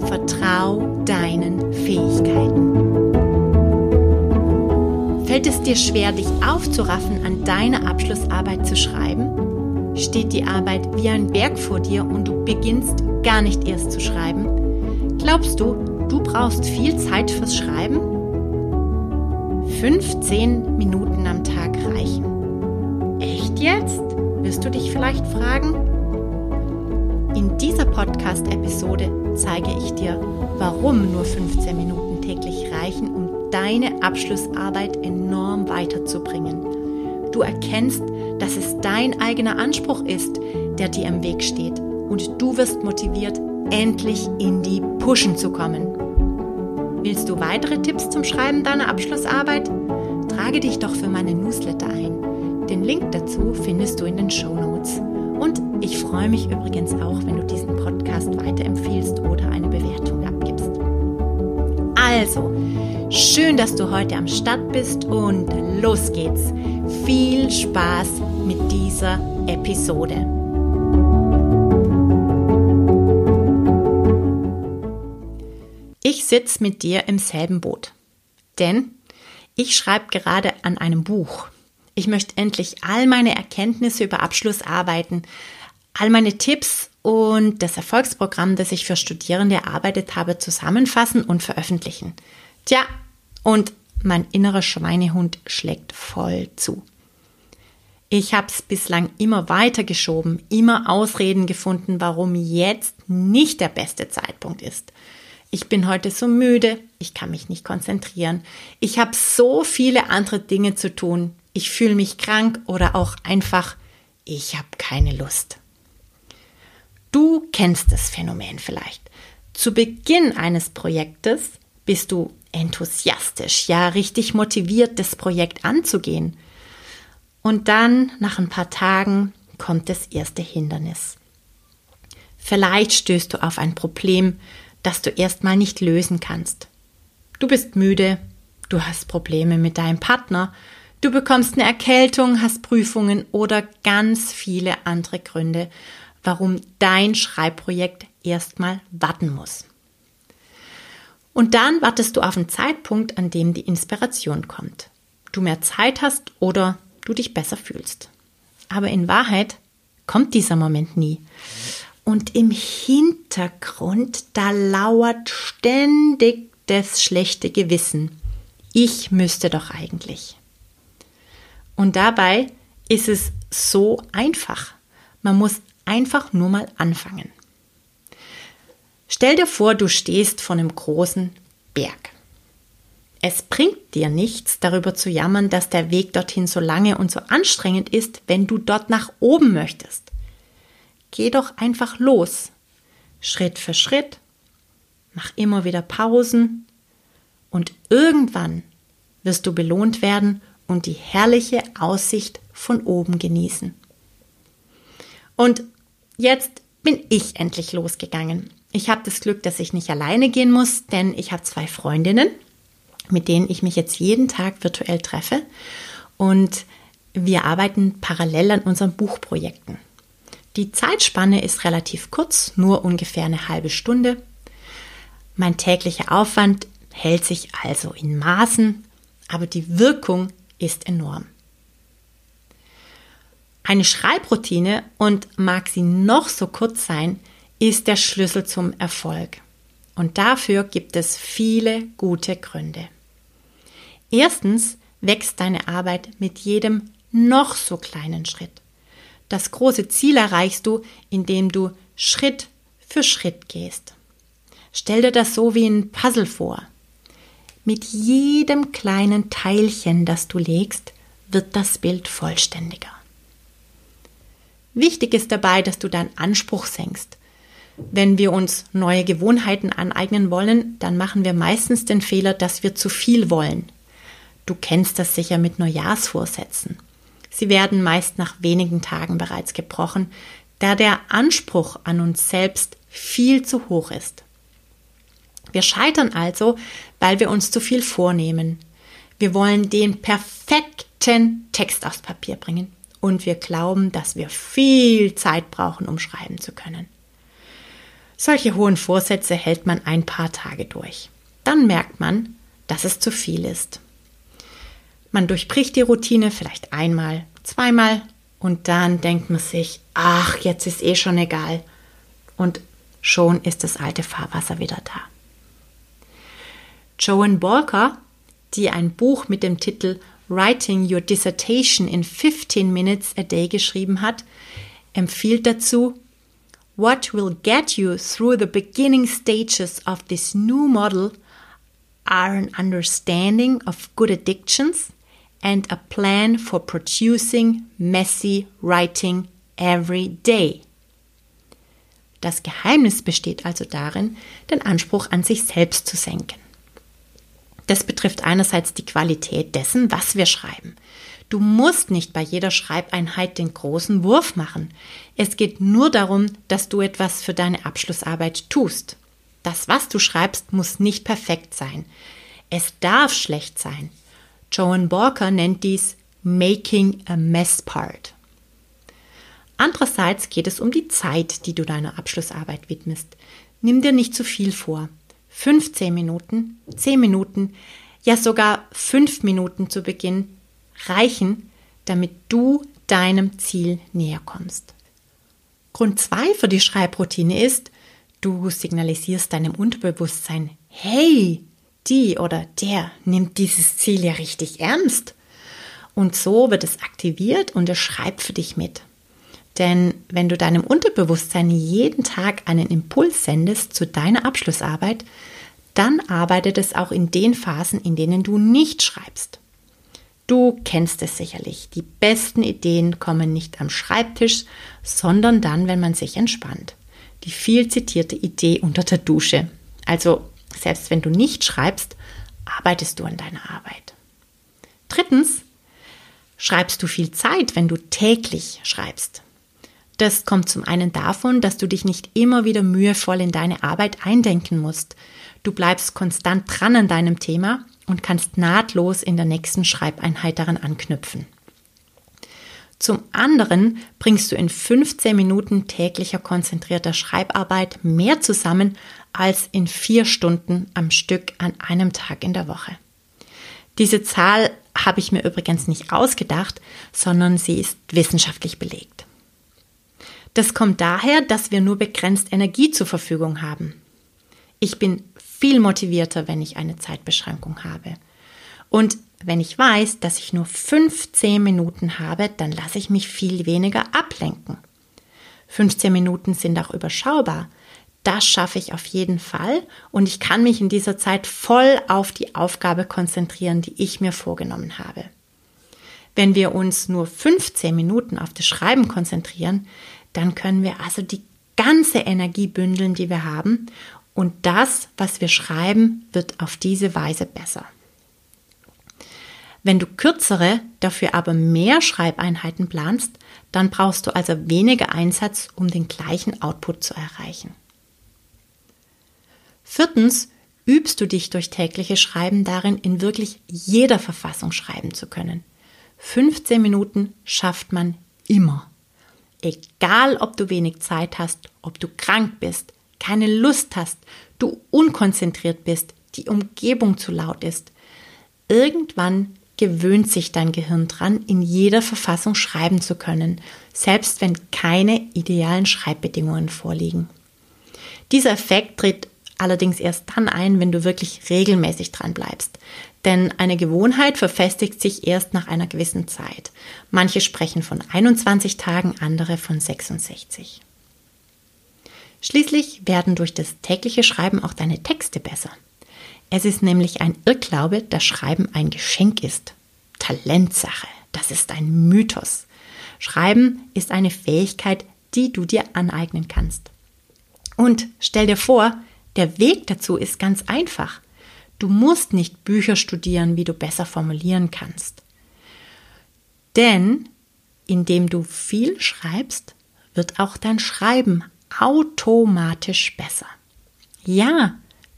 Vertrau deinen Fähigkeiten. Fällt es dir schwer, dich aufzuraffen, an deiner Abschlussarbeit zu schreiben? Steht die Arbeit wie ein Berg vor dir und du beginnst gar nicht erst zu schreiben? Glaubst du, du brauchst viel Zeit fürs Schreiben? 15 Minuten am Tag reichen. Echt jetzt? Wirst du dich vielleicht fragen? In dieser Podcast-Episode zeige ich dir, warum nur 15 Minuten täglich reichen, um deine Abschlussarbeit enorm weiterzubringen. Du erkennst, dass es dein eigener Anspruch ist, der dir im Weg steht und du wirst motiviert, endlich in die Pushen zu kommen. Willst du weitere Tipps zum Schreiben deiner Abschlussarbeit? Trage dich doch für meine Newsletter ein. Den Link dazu findest du in den Show Notes. Und ich freue mich übrigens auch, wenn du diesen Podcast weiterempfiehlst oder eine Bewertung abgibst. Also, schön, dass du heute am Start bist und los geht's. Viel Spaß mit dieser Episode. Ich sitze mit dir im selben Boot, denn ich schreibe gerade an einem Buch. Ich möchte endlich all meine Erkenntnisse über Abschlussarbeiten, all meine Tipps und das Erfolgsprogramm, das ich für Studierende erarbeitet habe, zusammenfassen und veröffentlichen. Tja, und mein innerer Schweinehund schlägt voll zu. Ich habe es bislang immer weiter geschoben, immer Ausreden gefunden, warum jetzt nicht der beste Zeitpunkt ist. Ich bin heute so müde, ich kann mich nicht konzentrieren, ich habe so viele andere Dinge zu tun, ich fühle mich krank oder auch einfach, ich habe keine Lust. Du kennst das Phänomen vielleicht. Zu Beginn eines Projektes bist du enthusiastisch, ja richtig motiviert, das Projekt anzugehen. Und dann, nach ein paar Tagen, kommt das erste Hindernis. Vielleicht stößt du auf ein Problem, das du erstmal nicht lösen kannst. Du bist müde, du hast Probleme mit deinem Partner Du bekommst eine Erkältung, hast Prüfungen oder ganz viele andere Gründe, warum dein Schreibprojekt erstmal warten muss. Und dann wartest du auf einen Zeitpunkt, an dem die Inspiration kommt. Du mehr Zeit hast oder du dich besser fühlst. Aber in Wahrheit kommt dieser Moment nie. Und im Hintergrund, da lauert ständig das schlechte Gewissen. Ich müsste doch eigentlich. Und dabei ist es so einfach. Man muss einfach nur mal anfangen. Stell dir vor, du stehst vor einem großen Berg. Es bringt dir nichts, darüber zu jammern, dass der Weg dorthin so lange und so anstrengend ist, wenn du dort nach oben möchtest. Geh doch einfach los, Schritt für Schritt, mach immer wieder Pausen und irgendwann wirst du belohnt werden und die herrliche Aussicht von oben genießen. Und jetzt bin ich endlich losgegangen. Ich habe das Glück, dass ich nicht alleine gehen muss, denn ich habe zwei Freundinnen, mit denen ich mich jetzt jeden Tag virtuell treffe und wir arbeiten parallel an unseren Buchprojekten. Die Zeitspanne ist relativ kurz, nur ungefähr eine halbe Stunde. Mein täglicher Aufwand hält sich also in Maßen, aber die Wirkung ist enorm. Eine Schreibroutine, und mag sie noch so kurz sein, ist der Schlüssel zum Erfolg. Und dafür gibt es viele gute Gründe. Erstens wächst deine Arbeit mit jedem noch so kleinen Schritt. Das große Ziel erreichst du, indem du Schritt für Schritt gehst. Stell dir das so wie ein Puzzle vor. Mit jedem kleinen Teilchen, das du legst, wird das Bild vollständiger. Wichtig ist dabei, dass du deinen Anspruch senkst. Wenn wir uns neue Gewohnheiten aneignen wollen, dann machen wir meistens den Fehler, dass wir zu viel wollen. Du kennst das sicher mit Neujahrsvorsätzen. Sie werden meist nach wenigen Tagen bereits gebrochen, da der Anspruch an uns selbst viel zu hoch ist. Wir scheitern also, weil wir uns zu viel vornehmen. Wir wollen den perfekten Text aufs Papier bringen und wir glauben, dass wir viel Zeit brauchen, um schreiben zu können. Solche hohen Vorsätze hält man ein paar Tage durch. Dann merkt man, dass es zu viel ist. Man durchbricht die Routine vielleicht einmal, zweimal und dann denkt man sich, ach, jetzt ist eh schon egal. Und schon ist das alte Fahrwasser wieder da. Joan Walker, die ein Buch mit dem Titel Writing Your Dissertation in 15 Minutes a Day geschrieben hat, empfiehlt dazu, What will get you through the beginning stages of this new model are an understanding of good addictions and a plan for producing messy writing every day. Das Geheimnis besteht also darin, den Anspruch an sich selbst zu senken. Das betrifft einerseits die Qualität dessen, was wir schreiben. Du musst nicht bei jeder Schreibeinheit den großen Wurf machen. Es geht nur darum, dass du etwas für deine Abschlussarbeit tust. Das, was du schreibst, muss nicht perfekt sein. Es darf schlecht sein. Joan Borker nennt dies Making a Mess Part. Andererseits geht es um die Zeit, die du deiner Abschlussarbeit widmest. Nimm dir nicht zu viel vor. 15 Minuten, 10 Minuten, ja sogar 5 Minuten zu Beginn reichen, damit du deinem Ziel näher kommst. Grund 2 für die Schreibroutine ist, du signalisierst deinem Unterbewusstsein, hey, die oder der nimmt dieses Ziel ja richtig ernst. Und so wird es aktiviert und er schreibt für dich mit. Denn wenn du deinem Unterbewusstsein jeden Tag einen Impuls sendest zu deiner Abschlussarbeit, dann arbeitet es auch in den Phasen, in denen du nicht schreibst. Du kennst es sicherlich. Die besten Ideen kommen nicht am Schreibtisch, sondern dann, wenn man sich entspannt. Die viel zitierte Idee unter der Dusche. Also, selbst wenn du nicht schreibst, arbeitest du an deiner Arbeit. Drittens, schreibst du viel Zeit, wenn du täglich schreibst. Das kommt zum einen davon, dass du dich nicht immer wieder mühevoll in deine Arbeit eindenken musst. Du bleibst konstant dran an deinem Thema und kannst nahtlos in der nächsten Schreibeinheit daran anknüpfen. Zum anderen bringst du in 15 Minuten täglicher konzentrierter Schreibarbeit mehr zusammen als in vier Stunden am Stück an einem Tag in der Woche. Diese Zahl habe ich mir übrigens nicht ausgedacht, sondern sie ist wissenschaftlich belegt. Das kommt daher, dass wir nur begrenzt Energie zur Verfügung haben. Ich bin viel motivierter, wenn ich eine Zeitbeschränkung habe. Und wenn ich weiß, dass ich nur 15 Minuten habe, dann lasse ich mich viel weniger ablenken. 15 Minuten sind auch überschaubar. Das schaffe ich auf jeden Fall und ich kann mich in dieser Zeit voll auf die Aufgabe konzentrieren, die ich mir vorgenommen habe. Wenn wir uns nur 15 Minuten auf das Schreiben konzentrieren, dann können wir also die ganze Energie bündeln, die wir haben und das, was wir schreiben, wird auf diese Weise besser. Wenn du kürzere, dafür aber mehr Schreibeinheiten planst, dann brauchst du also weniger Einsatz, um den gleichen Output zu erreichen. Viertens, übst du dich durch tägliche Schreiben darin, in wirklich jeder Verfassung schreiben zu können. 15 Minuten schafft man immer. Egal, ob du wenig Zeit hast, ob du krank bist, keine Lust hast, du unkonzentriert bist, die Umgebung zu laut ist. Irgendwann gewöhnt sich dein Gehirn dran, in jeder Verfassung schreiben zu können, selbst wenn keine idealen Schreibbedingungen vorliegen. Dieser Effekt tritt allerdings erst dann ein, wenn du wirklich regelmäßig dran bleibst. Denn eine Gewohnheit verfestigt sich erst nach einer gewissen Zeit. Manche sprechen von 21 Tagen, andere von 66. Schließlich werden durch das tägliche Schreiben auch deine Texte besser. Es ist nämlich ein Irrglaube, dass Schreiben ein Geschenk ist. Talentsache, das ist ein Mythos. Schreiben ist eine Fähigkeit, die du dir aneignen kannst. Und stell dir vor, der Weg dazu ist ganz einfach. Du musst nicht Bücher studieren, wie du besser formulieren kannst. Denn indem du viel schreibst, wird auch dein Schreiben automatisch besser. Ja,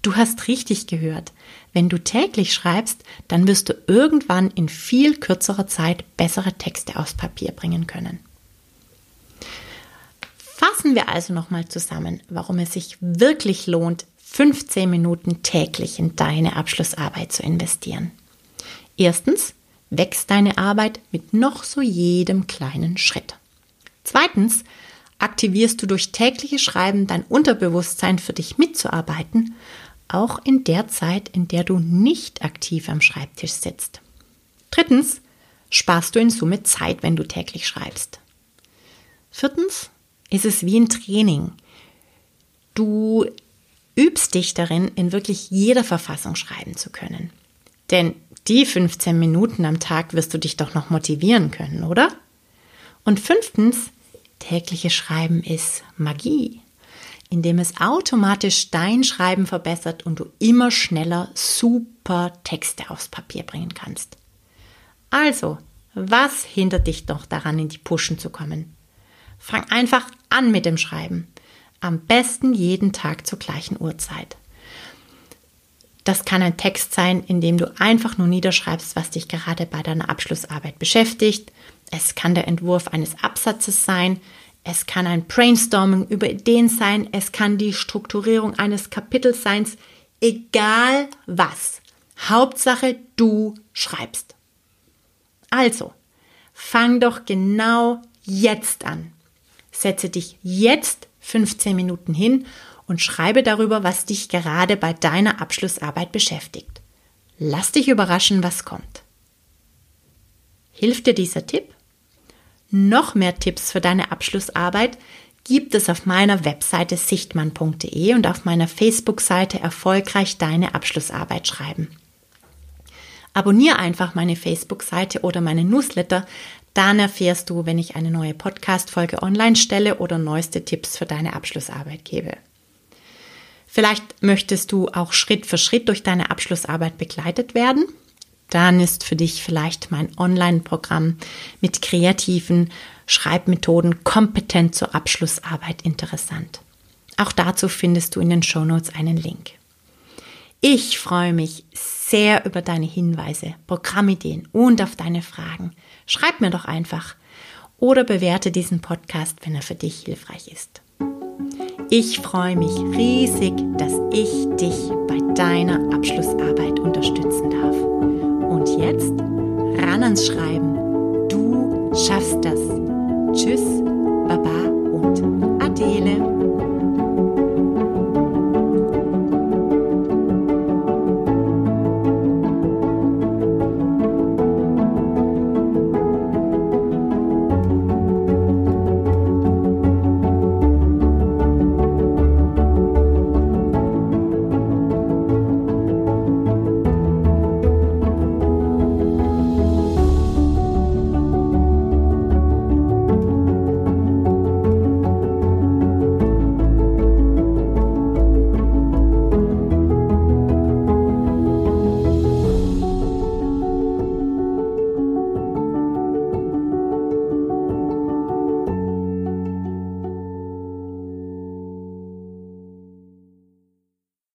du hast richtig gehört. Wenn du täglich schreibst, dann wirst du irgendwann in viel kürzerer Zeit bessere Texte aufs Papier bringen können. Fassen wir also nochmal zusammen, warum es sich wirklich lohnt, 15 Minuten täglich in deine Abschlussarbeit zu investieren. Erstens wächst deine Arbeit mit noch so jedem kleinen Schritt. Zweitens aktivierst du durch tägliche Schreiben dein Unterbewusstsein für dich mitzuarbeiten, auch in der Zeit, in der du nicht aktiv am Schreibtisch sitzt. Drittens sparst du in Summe Zeit, wenn du täglich schreibst. Viertens ist es wie ein Training. Du übst dich darin, in wirklich jeder Verfassung schreiben zu können. Denn die 15 Minuten am Tag wirst du dich doch noch motivieren können, oder? Und fünftens, tägliche Schreiben ist Magie, indem es automatisch dein Schreiben verbessert und du immer schneller super Texte aufs Papier bringen kannst. Also, was hindert dich doch daran, in die Puschen zu kommen? Fang einfach an mit dem Schreiben. Am besten jeden Tag zur gleichen Uhrzeit. Das kann ein Text sein, in dem du einfach nur niederschreibst, was dich gerade bei deiner Abschlussarbeit beschäftigt. Es kann der Entwurf eines Absatzes sein. Es kann ein Brainstorming über Ideen sein. Es kann die Strukturierung eines Kapitels sein. Egal was. Hauptsache, du schreibst. Also, fang doch genau jetzt an. Setze dich jetzt 15 Minuten hin und schreibe darüber, was dich gerade bei deiner Abschlussarbeit beschäftigt. Lass dich überraschen, was kommt. Hilft dir dieser Tipp? Noch mehr Tipps für deine Abschlussarbeit gibt es auf meiner Webseite sichtmann.de und auf meiner Facebook-Seite Erfolgreich deine Abschlussarbeit schreiben. Abonniere einfach meine Facebook-Seite oder meine Newsletter, dann erfährst du, wenn ich eine neue Podcast-Folge online stelle oder neueste Tipps für deine Abschlussarbeit gebe. Vielleicht möchtest du auch Schritt für Schritt durch deine Abschlussarbeit begleitet werden. Dann ist für dich vielleicht mein Online-Programm mit kreativen Schreibmethoden kompetent zur Abschlussarbeit interessant. Auch dazu findest du in den Shownotes einen Link. Ich freue mich sehr über deine Hinweise, Programmideen und auf deine Fragen. Schreib mir doch einfach oder bewerte diesen Podcast, wenn er für dich hilfreich ist. Ich freue mich riesig, dass ich dich bei deiner Abschlussarbeit unterstützen darf. Und jetzt ran ans Schreiben. Du schaffst das. Tschüss, Baba und